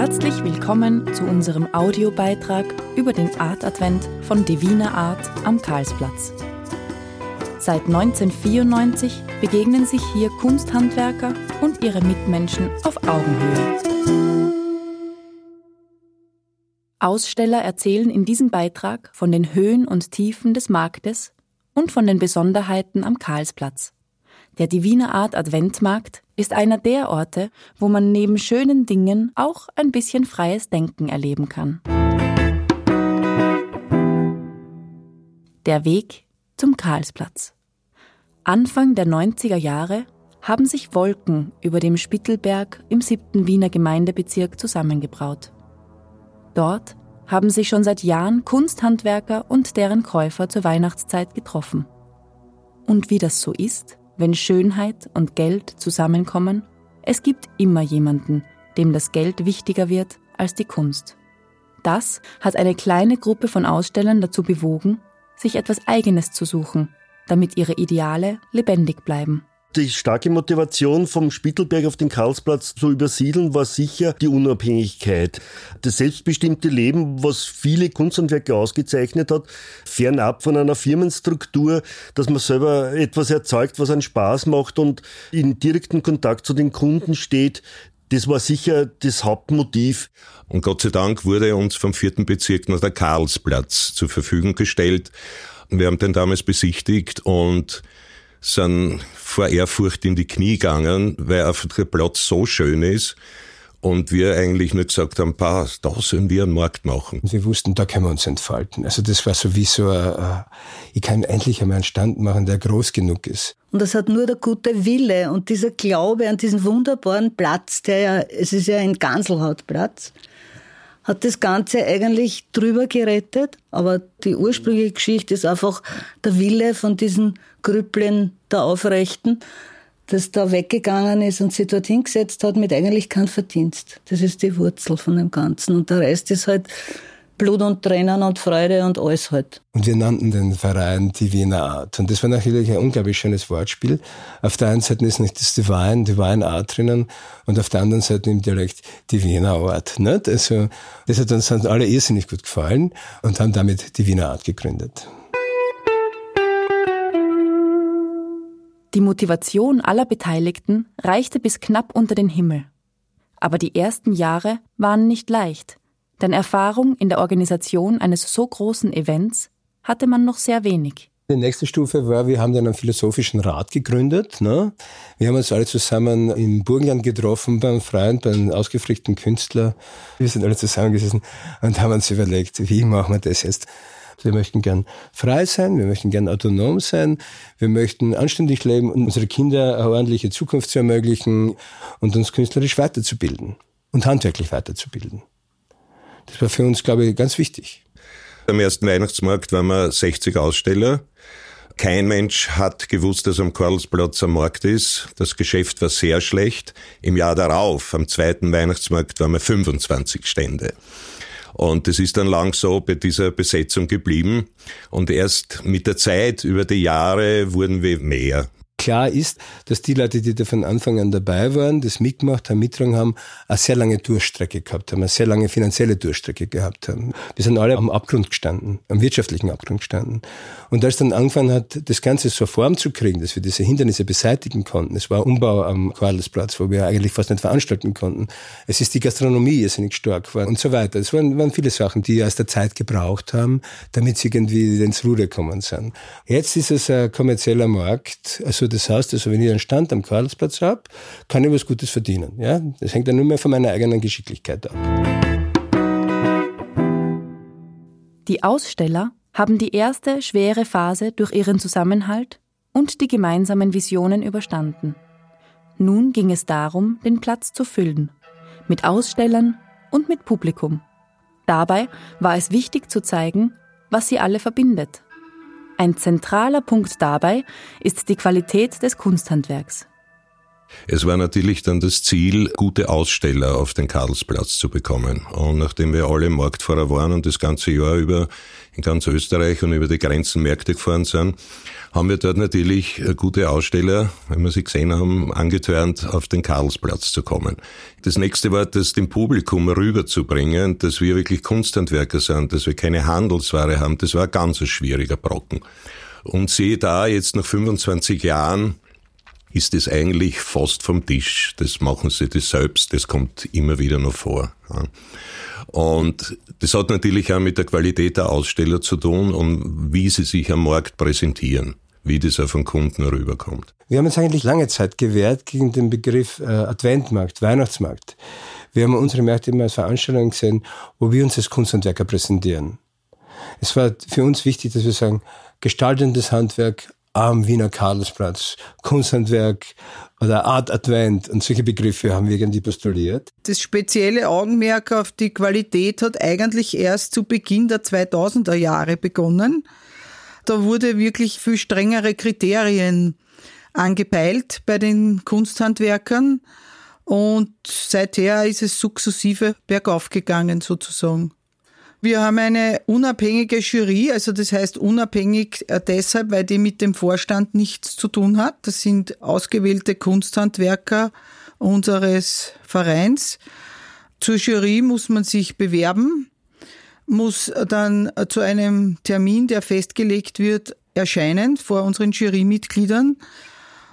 Herzlich willkommen zu unserem Audiobeitrag über den Art Advent von Divina Art am Karlsplatz. Seit 1994 begegnen sich hier Kunsthandwerker und ihre Mitmenschen auf Augenhöhe. Aussteller erzählen in diesem Beitrag von den Höhen und Tiefen des Marktes und von den Besonderheiten am Karlsplatz. Der Divine Art Adventmarkt ist einer der Orte, wo man neben schönen Dingen auch ein bisschen freies Denken erleben kann. Der Weg zum Karlsplatz. Anfang der 90er Jahre haben sich Wolken über dem Spittelberg im siebten Wiener Gemeindebezirk zusammengebraut. Dort haben sich schon seit Jahren Kunsthandwerker und deren Käufer zur Weihnachtszeit getroffen. Und wie das so ist, wenn Schönheit und Geld zusammenkommen, es gibt immer jemanden, dem das Geld wichtiger wird als die Kunst. Das hat eine kleine Gruppe von Ausstellern dazu bewogen, sich etwas Eigenes zu suchen, damit ihre Ideale lebendig bleiben. Die starke Motivation vom Spittelberg auf den Karlsplatz zu übersiedeln war sicher die Unabhängigkeit. Das selbstbestimmte Leben, was viele Kunsthandwerker ausgezeichnet hat, fernab von einer Firmenstruktur, dass man selber etwas erzeugt, was einen Spaß macht und in direkten Kontakt zu den Kunden steht, das war sicher das Hauptmotiv. Und Gott sei Dank wurde uns vom vierten Bezirk noch der Karlsplatz zur Verfügung gestellt. Wir haben den damals besichtigt und sind vor Ehrfurcht in die Knie gegangen, weil einfach der Platz so schön ist. Und wir eigentlich nur gesagt haben, da sollen wir einen Markt machen. Wir wussten, da können wir uns entfalten. Also das war so wie so, ein, ich kann endlich einmal einen Stand machen, der groß genug ist. Und das hat nur der gute Wille und dieser Glaube an diesen wunderbaren Platz, der ja, es ist ja ein Ganselhautplatz, hat das Ganze eigentlich drüber gerettet. Aber die ursprüngliche Geschichte ist einfach der Wille von diesen Grüppeln der Aufrechten, das da weggegangen ist und sich dort hingesetzt hat mit eigentlich keinem Verdienst. Das ist die Wurzel von dem Ganzen. Und der Rest ist halt Blut und Tränen und Freude und alles halt. Und wir nannten den Verein die Wiener Art. Und das war natürlich ein unglaublich schönes Wortspiel. Auf der einen Seite ist nicht das Divine, Divine Art drinnen und auf der anderen Seite im Dialekt die Wiener Art. Nicht? Also, das hat uns alle irrsinnig gut gefallen und haben damit die Wiener Art gegründet. Die Motivation aller Beteiligten reichte bis knapp unter den Himmel. Aber die ersten Jahre waren nicht leicht, denn Erfahrung in der Organisation eines so großen Events hatte man noch sehr wenig. Die nächste Stufe war, wir haben dann einen philosophischen Rat gegründet. Ne? Wir haben uns alle zusammen im Burgenland getroffen, beim Freund, beim ausgefragten Künstler. Wir sind alle zusammengesessen und haben uns überlegt, wie machen wir das jetzt? Wir möchten gern frei sein, wir möchten gern autonom sein, wir möchten anständig leben und unsere Kinder eine ordentliche Zukunft zu ermöglichen und uns künstlerisch weiterzubilden und handwerklich weiterzubilden. Das war für uns, glaube ich, ganz wichtig. Am ersten Weihnachtsmarkt waren wir 60 Aussteller. Kein Mensch hat gewusst, dass am Karlsplatz am Markt ist. Das Geschäft war sehr schlecht. Im Jahr darauf, am zweiten Weihnachtsmarkt, waren wir 25 Stände. Und es ist dann lang so bei dieser Besetzung geblieben. Und erst mit der Zeit, über die Jahre, wurden wir mehr. Klar ist, dass die Leute, die da von Anfang an dabei waren, das mitgemacht haben, mittragen haben, eine sehr lange Durchstrecke gehabt haben, eine sehr lange finanzielle Durchstrecke gehabt haben. Wir sind alle am Abgrund gestanden, am wirtschaftlichen Abgrund gestanden. Und als dann angefangen hat, das Ganze so Form zu kriegen, dass wir diese Hindernisse beseitigen konnten, es war Umbau am Quadelsplatz, wo wir eigentlich fast nicht veranstalten konnten. Es ist die Gastronomie irrsinnig stark geworden und so weiter. Es waren, waren viele Sachen, die aus der Zeit gebraucht haben, damit sie irgendwie ins Ruder kommen sind. Jetzt ist es ein kommerzieller Markt, also das heißt, also wenn ich einen Stand am Karlsplatz habe, kann ich was Gutes verdienen. Ja? Das hängt dann nur mehr von meiner eigenen Geschicklichkeit ab. Die Aussteller haben die erste schwere Phase durch ihren Zusammenhalt und die gemeinsamen Visionen überstanden. Nun ging es darum, den Platz zu füllen. Mit Ausstellern und mit Publikum. Dabei war es wichtig zu zeigen, was sie alle verbindet ein zentraler Punkt dabei ist die Qualität des Kunsthandwerks. Es war natürlich dann das Ziel, gute Aussteller auf den Karlsplatz zu bekommen. Und nachdem wir alle Marktfahrer waren und das ganze Jahr über in ganz Österreich und über die Grenzenmärkte gefahren sind, haben wir dort natürlich gute Aussteller, wenn wir sie gesehen haben, angetörnt, auf den Karlsplatz zu kommen. Das nächste war, das dem Publikum rüberzubringen, dass wir wirklich Kunsthandwerker sind, dass wir keine Handelsware haben. Das war ein ganz schwieriger Brocken. Und sehe da jetzt nach 25 Jahren, ist es eigentlich fast vom Tisch. Das machen sie das selbst, das kommt immer wieder noch vor. Und das hat natürlich auch mit der Qualität der Aussteller zu tun und wie sie sich am Markt präsentieren, wie das auf den Kunden rüberkommt. Wir haben uns eigentlich lange Zeit gewehrt gegen den Begriff äh, Adventmarkt, Weihnachtsmarkt. Wir haben unsere Märkte immer als Veranstaltungen gesehen, wo wir uns als Kunsthandwerker präsentieren. Es war für uns wichtig, dass wir sagen, gestaltendes Handwerk, am Wiener Karlsplatz, Kunsthandwerk oder Art Advent und solche Begriffe haben wir irgendwie postuliert. Das spezielle Augenmerk auf die Qualität hat eigentlich erst zu Beginn der 2000er Jahre begonnen. Da wurde wirklich viel strengere Kriterien angepeilt bei den Kunsthandwerkern und seither ist es sukzessive bergauf gegangen sozusagen. Wir haben eine unabhängige Jury, also das heißt unabhängig äh, deshalb, weil die mit dem Vorstand nichts zu tun hat. Das sind ausgewählte Kunsthandwerker unseres Vereins. Zur Jury muss man sich bewerben, muss dann zu einem Termin, der festgelegt wird, erscheinen vor unseren Jurymitgliedern.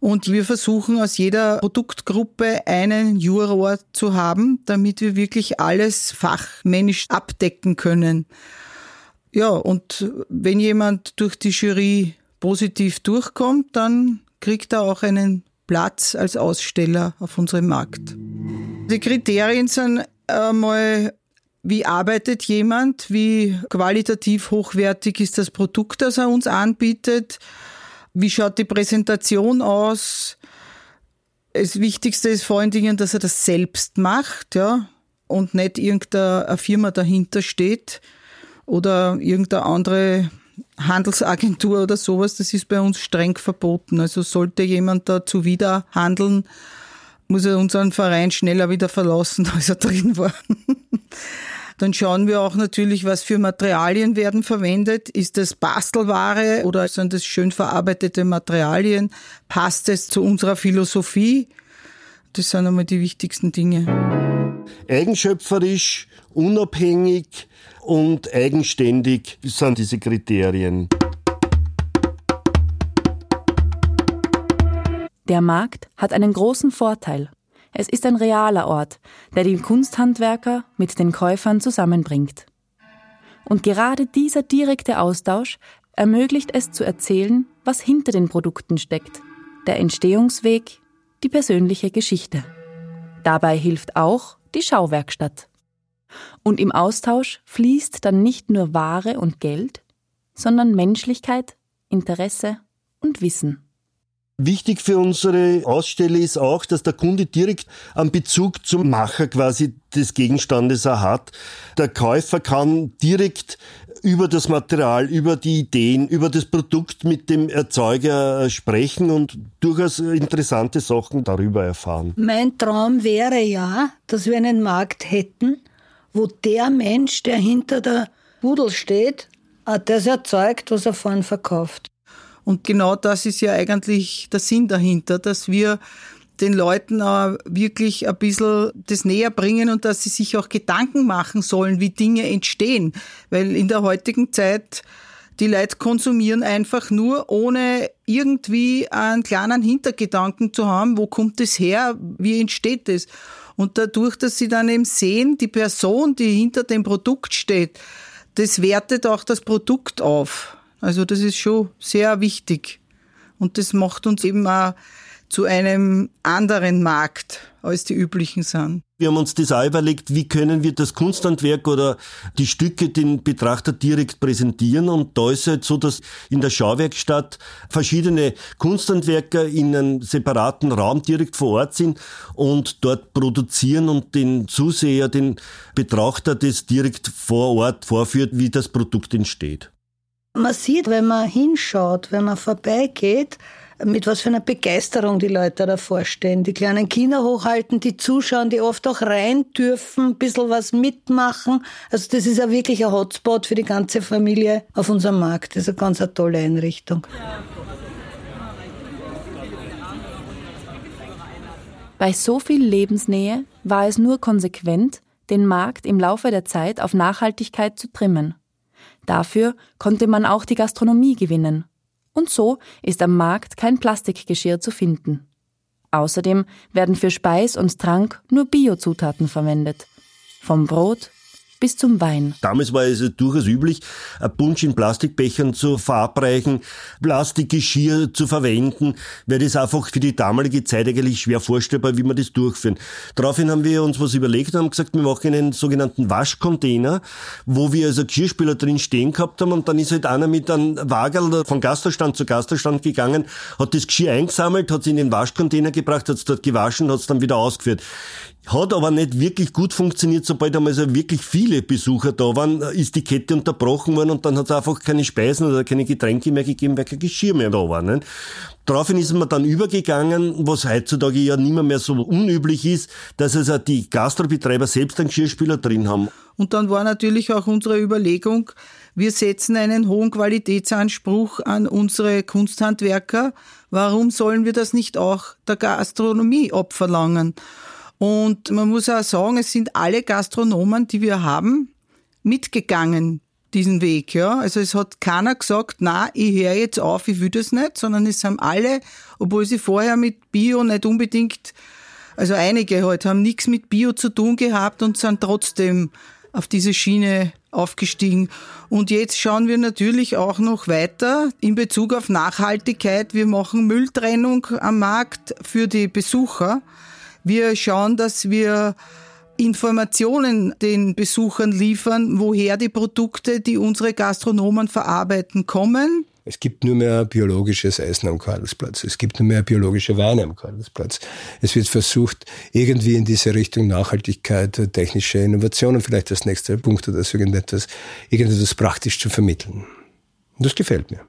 Und wir versuchen aus jeder Produktgruppe einen Juror zu haben, damit wir wirklich alles fachmännisch abdecken können. Ja, und wenn jemand durch die Jury positiv durchkommt, dann kriegt er auch einen Platz als Aussteller auf unserem Markt. Die Kriterien sind einmal, wie arbeitet jemand, wie qualitativ hochwertig ist das Produkt, das er uns anbietet, wie schaut die Präsentation aus? Das Wichtigste ist vor allen Dingen, dass er das selbst macht, ja, und nicht irgendeine Firma dahinter steht oder irgendeine andere Handelsagentur oder sowas. Das ist bei uns streng verboten. Also sollte jemand da zuwider handeln, muss er unseren Verein schneller wieder verlassen, als er drin war. Dann schauen wir auch natürlich, was für Materialien werden verwendet. Ist das Bastelware oder sind das schön verarbeitete Materialien? Passt es zu unserer Philosophie? Das sind einmal die wichtigsten Dinge. Eigenschöpferisch, unabhängig und eigenständig sind diese Kriterien. Der Markt hat einen großen Vorteil. Es ist ein realer Ort, der die Kunsthandwerker mit den Käufern zusammenbringt. Und gerade dieser direkte Austausch ermöglicht es zu erzählen, was hinter den Produkten steckt, der Entstehungsweg, die persönliche Geschichte. Dabei hilft auch die Schauwerkstatt. Und im Austausch fließt dann nicht nur Ware und Geld, sondern Menschlichkeit, Interesse und Wissen. Wichtig für unsere Aussteller ist auch, dass der Kunde direkt einen Bezug zum Macher quasi des Gegenstandes er hat. Der Käufer kann direkt über das Material, über die Ideen, über das Produkt mit dem Erzeuger äh, sprechen und durchaus interessante Sachen darüber erfahren. Mein Traum wäre ja, dass wir einen Markt hätten, wo der Mensch, der hinter der Pudel steht, das erzeugt, was er vorhin verkauft. Und genau das ist ja eigentlich der Sinn dahinter, dass wir den Leuten auch wirklich ein bisschen das näher bringen und dass sie sich auch Gedanken machen sollen, wie Dinge entstehen. Weil in der heutigen Zeit die Leute konsumieren einfach nur, ohne irgendwie einen kleinen Hintergedanken zu haben, wo kommt es her, wie entsteht es. Und dadurch, dass sie dann eben sehen, die Person, die hinter dem Produkt steht, das wertet auch das Produkt auf. Also das ist schon sehr wichtig. Und das macht uns eben auch zu einem anderen Markt, als die üblichen sind. Wir haben uns das auch überlegt, wie können wir das Kunsthandwerk oder die Stücke den Betrachter direkt präsentieren. Und da ist es halt so, dass in der Schauwerkstatt verschiedene Kunsthandwerker in einem separaten Raum direkt vor Ort sind und dort produzieren und den Zuseher, den Betrachter das direkt vor Ort vorführt, wie das Produkt entsteht. Man sieht, wenn man hinschaut, wenn man vorbeigeht, mit was für einer Begeisterung die Leute davor stehen. Die kleinen Kinder hochhalten, die zuschauen, die oft auch rein dürfen, ein bisschen was mitmachen. Also das ist ja wirklich ein Hotspot für die ganze Familie auf unserem Markt. Das ist eine ganz eine tolle Einrichtung. Bei so viel Lebensnähe war es nur konsequent, den Markt im Laufe der Zeit auf Nachhaltigkeit zu trimmen. Dafür konnte man auch die Gastronomie gewinnen. Und so ist am Markt kein Plastikgeschirr zu finden. Außerdem werden für Speis und Trank nur Biozutaten verwendet. Vom Brot bis zum Wein. Damals war es durchaus üblich, ein Punsch in Plastikbechern zu verabreichen, Plastikgeschirr zu verwenden, weil das einfach für die damalige Zeit eigentlich schwer vorstellbar, wie man das durchführen. Daraufhin haben wir uns was überlegt und haben gesagt, wir machen einen sogenannten Waschcontainer, wo wir also Geschirrspüler drin stehen gehabt haben und dann ist halt einer mit einem Wagel von Gasterstand zu Gasterstand gegangen, hat das Geschirr eingesammelt, hat es in den Waschcontainer gebracht, hat es dort gewaschen, hat es dann wieder ausgeführt. Hat aber nicht wirklich gut funktioniert, sobald einmal so wirklich viele Besucher da waren, ist die Kette unterbrochen worden und dann hat es einfach keine Speisen oder keine Getränke mehr gegeben, weil kein Geschirr mehr da war. Nicht? Daraufhin ist man dann übergegangen, was heutzutage ja nicht mehr, mehr so unüblich ist, dass also die Gastrobetreiber selbst einen Geschirrspüler drin haben. Und dann war natürlich auch unsere Überlegung, wir setzen einen hohen Qualitätsanspruch an unsere Kunsthandwerker. Warum sollen wir das nicht auch der Gastronomie abverlangen? Und man muss auch sagen, es sind alle Gastronomen, die wir haben, mitgegangen diesen Weg, ja. Also es hat keiner gesagt, na, ich höre jetzt auf, ich will das nicht, sondern es haben alle, obwohl sie vorher mit Bio nicht unbedingt, also einige halt, haben nichts mit Bio zu tun gehabt und sind trotzdem auf diese Schiene aufgestiegen. Und jetzt schauen wir natürlich auch noch weiter in Bezug auf Nachhaltigkeit. Wir machen Mülltrennung am Markt für die Besucher. Wir schauen, dass wir Informationen den Besuchern liefern, woher die Produkte, die unsere Gastronomen verarbeiten, kommen. Es gibt nur mehr biologisches Essen am Karlsplatz. Es gibt nur mehr biologische Weine am Karlsplatz. Es wird versucht, irgendwie in diese Richtung Nachhaltigkeit, technische Innovationen, vielleicht das nächste Punkt oder so irgendetwas, irgendetwas praktisch zu vermitteln. Und das gefällt mir.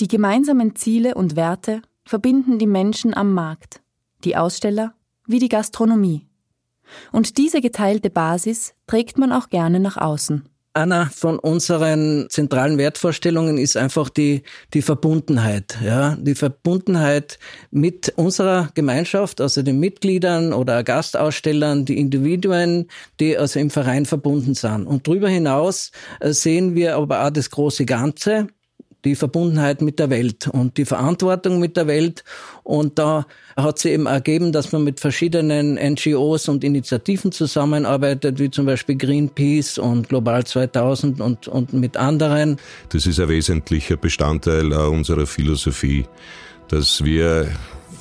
Die gemeinsamen Ziele und Werte verbinden die Menschen am Markt, die Aussteller wie die Gastronomie. Und diese geteilte Basis trägt man auch gerne nach außen. Einer von unseren zentralen Wertvorstellungen ist einfach die, die Verbundenheit, ja, die Verbundenheit mit unserer Gemeinschaft, also den Mitgliedern oder Gastausstellern, die Individuen, die also im Verein verbunden sind. Und darüber hinaus äh, sehen wir aber auch das große Ganze, die Verbundenheit mit der Welt und die Verantwortung mit der Welt. Und da hat sie eben ergeben, dass man mit verschiedenen NGOs und Initiativen zusammenarbeitet, wie zum Beispiel Greenpeace und Global 2000 und, und mit anderen. Das ist ein wesentlicher Bestandteil unserer Philosophie, dass wir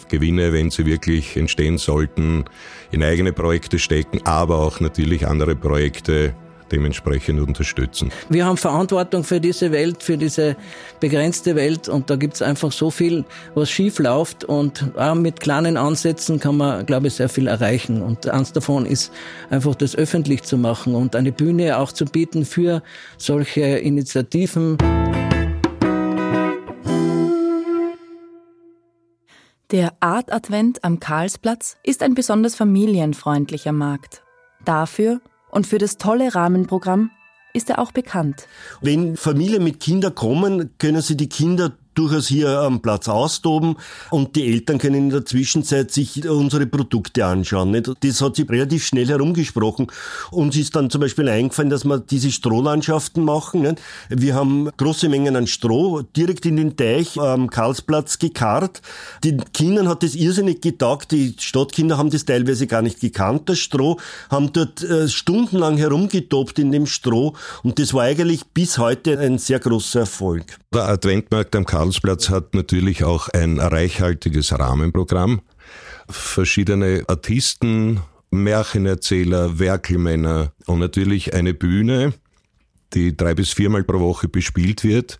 Gewinne, wenn sie wirklich entstehen sollten, in eigene Projekte stecken, aber auch natürlich andere Projekte dementsprechend unterstützen. Wir haben Verantwortung für diese Welt, für diese begrenzte Welt und da gibt es einfach so viel, was schief läuft und auch mit kleinen Ansätzen kann man, glaube ich, sehr viel erreichen und eins davon ist einfach das öffentlich zu machen und eine Bühne auch zu bieten für solche Initiativen. Der Art Advent am Karlsplatz ist ein besonders familienfreundlicher Markt. Dafür und für das tolle Rahmenprogramm ist er auch bekannt. Wenn Familien mit Kindern kommen, können sie die Kinder durchaus hier am Platz austoben und die Eltern können in der Zwischenzeit sich unsere Produkte anschauen. Nicht? Das hat sich relativ schnell herumgesprochen. Uns ist dann zum Beispiel eingefallen, dass wir diese Strohlandschaften machen. Nicht? Wir haben große Mengen an Stroh direkt in den Teich am Karlsplatz gekarrt. Den Kindern hat das irrsinnig getaugt. Die Stadtkinder haben das teilweise gar nicht gekannt, das Stroh, haben dort äh, stundenlang herumgetobt in dem Stroh und das war eigentlich bis heute ein sehr großer Erfolg. Der Adventmarkt am Karlsplatz Karlsplatz hat natürlich auch ein reichhaltiges Rahmenprogramm. Verschiedene Artisten, Märchenerzähler, Werkelmänner und natürlich eine Bühne, die drei bis viermal pro Woche bespielt wird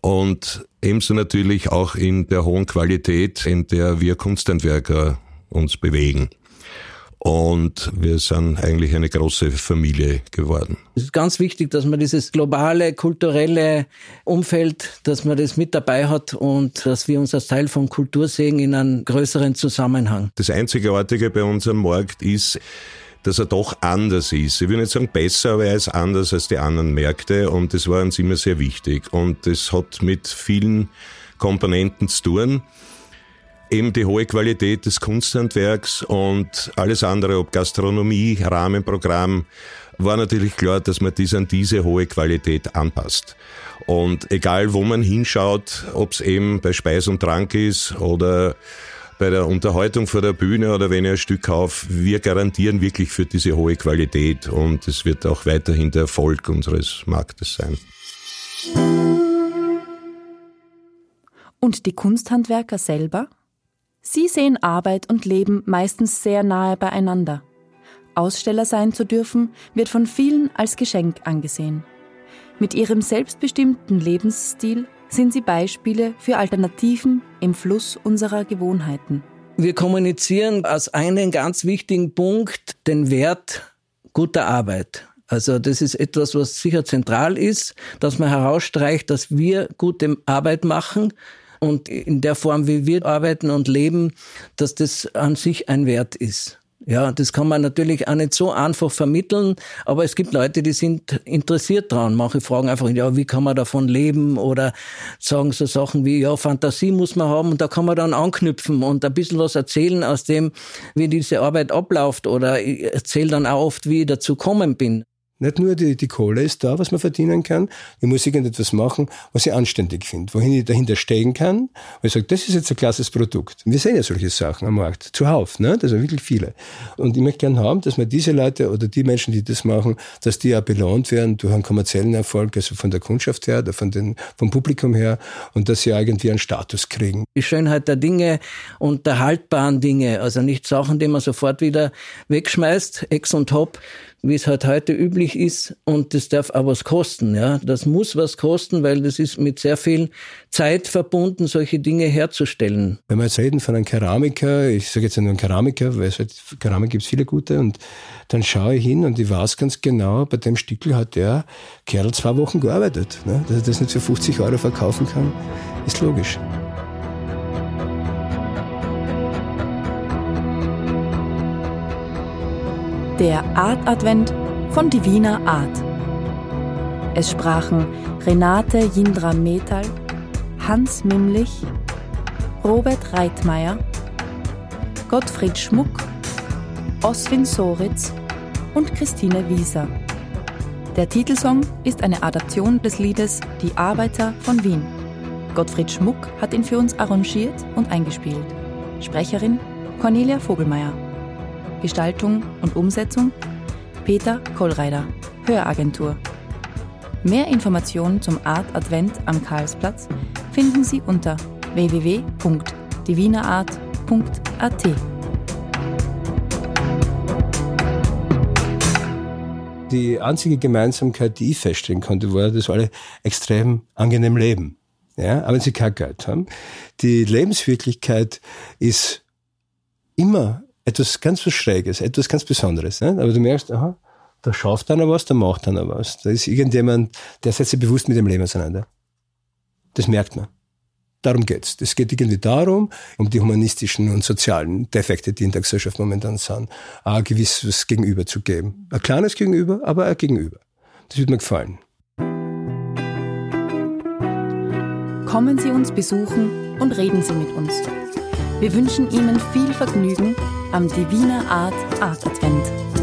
und ebenso natürlich auch in der hohen Qualität, in der wir Kunsthandwerker uns bewegen. Und wir sind eigentlich eine große Familie geworden. Es ist ganz wichtig, dass man dieses globale, kulturelle Umfeld, dass man das mit dabei hat und dass wir uns als Teil von Kultur sehen in einem größeren Zusammenhang. Das Einzigartige bei unserem Markt ist, dass er doch anders ist. Ich will nicht sagen besser, aber er ist anders als die anderen Märkte und das war uns immer sehr wichtig. Und das hat mit vielen Komponenten zu tun. Eben die hohe Qualität des Kunsthandwerks und alles andere, ob Gastronomie, Rahmenprogramm, war natürlich klar, dass man dies an diese hohe Qualität anpasst. Und egal wo man hinschaut, ob es eben bei Speis und Trank ist oder bei der Unterhaltung vor der Bühne oder wenn ich ein Stück kaufe, wir garantieren wirklich für diese hohe Qualität und es wird auch weiterhin der Erfolg unseres Marktes sein. Und die Kunsthandwerker selber? Sie sehen Arbeit und Leben meistens sehr nahe beieinander. Aussteller sein zu dürfen, wird von vielen als Geschenk angesehen. Mit ihrem selbstbestimmten Lebensstil sind sie Beispiele für Alternativen im Fluss unserer Gewohnheiten. Wir kommunizieren als einen ganz wichtigen Punkt den Wert guter Arbeit. Also das ist etwas, was sicher zentral ist, dass man herausstreicht, dass wir gute Arbeit machen und in der Form, wie wir arbeiten und leben, dass das an sich ein Wert ist. Ja, das kann man natürlich auch nicht so einfach vermitteln, aber es gibt Leute, die sind interessiert dran. Manche fragen einfach, ja, wie kann man davon leben oder sagen so Sachen wie, ja, Fantasie muss man haben und da kann man dann anknüpfen und ein bisschen was erzählen aus dem, wie diese Arbeit abläuft oder ich erzähle dann auch oft, wie ich dazu gekommen bin. Nicht nur die, die Kohle ist da, was man verdienen kann. Ich muss irgendetwas machen, was ich anständig finde, wohin ich dahinter stehen kann. Und ich sage, das ist jetzt ein klasses Produkt. Wir sehen ja solche Sachen am Markt, zuhauf, ne? Das sind wirklich viele. Und ich möchte gerne haben, dass man diese Leute oder die Menschen, die das machen, dass die auch belohnt werden durch einen kommerziellen Erfolg, also von der Kundschaft her, oder von den, vom Publikum her, und dass sie irgendwie einen Status kriegen. Die Schönheit der Dinge und der haltbaren Dinge, also nicht Sachen, die man sofort wieder wegschmeißt, ex und top, wie es halt heute üblich ist. Und das darf auch was kosten. Ja, das muss was kosten, weil das ist mit sehr viel Zeit verbunden, solche Dinge herzustellen. Wenn wir jetzt reden von einem Keramiker, ich sage jetzt nur einen Keramiker, weil es halt Keramik gibt es viele gute, und dann schaue ich hin und ich weiß ganz genau, bei dem Stickel hat der Kerl zwei Wochen gearbeitet. Ne? Dass er das nicht für 50 Euro verkaufen kann, ist logisch. Der Art Advent von Divina Art. Es sprachen Renate Jindra Metal, Hans Mimlich, Robert Reitmeier, Gottfried Schmuck, Oswin Soritz und Christine Wieser. Der Titelsong ist eine Adaption des Liedes Die Arbeiter von Wien. Gottfried Schmuck hat ihn für uns arrangiert und eingespielt. Sprecherin Cornelia Vogelmeier. Gestaltung und Umsetzung Peter Kollreider, Höragentur. Mehr Informationen zum Art Advent am Karlsplatz finden Sie unter www.divinaart.at. Die einzige Gemeinsamkeit, die ich feststellen konnte, war, dass alle extrem angenehm leben. Ja, aber wenn sie kein Geld haben. Die Lebenswirklichkeit ist immer etwas ganz was Schräges, etwas ganz Besonderes. Ne? Aber du merkst, aha, da schafft einer was, da macht einer was. Da ist irgendjemand, der setzt sich bewusst mit dem Leben auseinander. Das merkt man. Darum geht's. Es geht irgendwie darum, um die humanistischen und sozialen Defekte, die in der Gesellschaft momentan sind, ein gewisses Gegenüber zu geben. Ein kleines Gegenüber, aber ein Gegenüber. Das wird mir gefallen. Kommen Sie uns besuchen und reden Sie mit uns. Wir wünschen Ihnen viel Vergnügen am Divina Art Art Advent.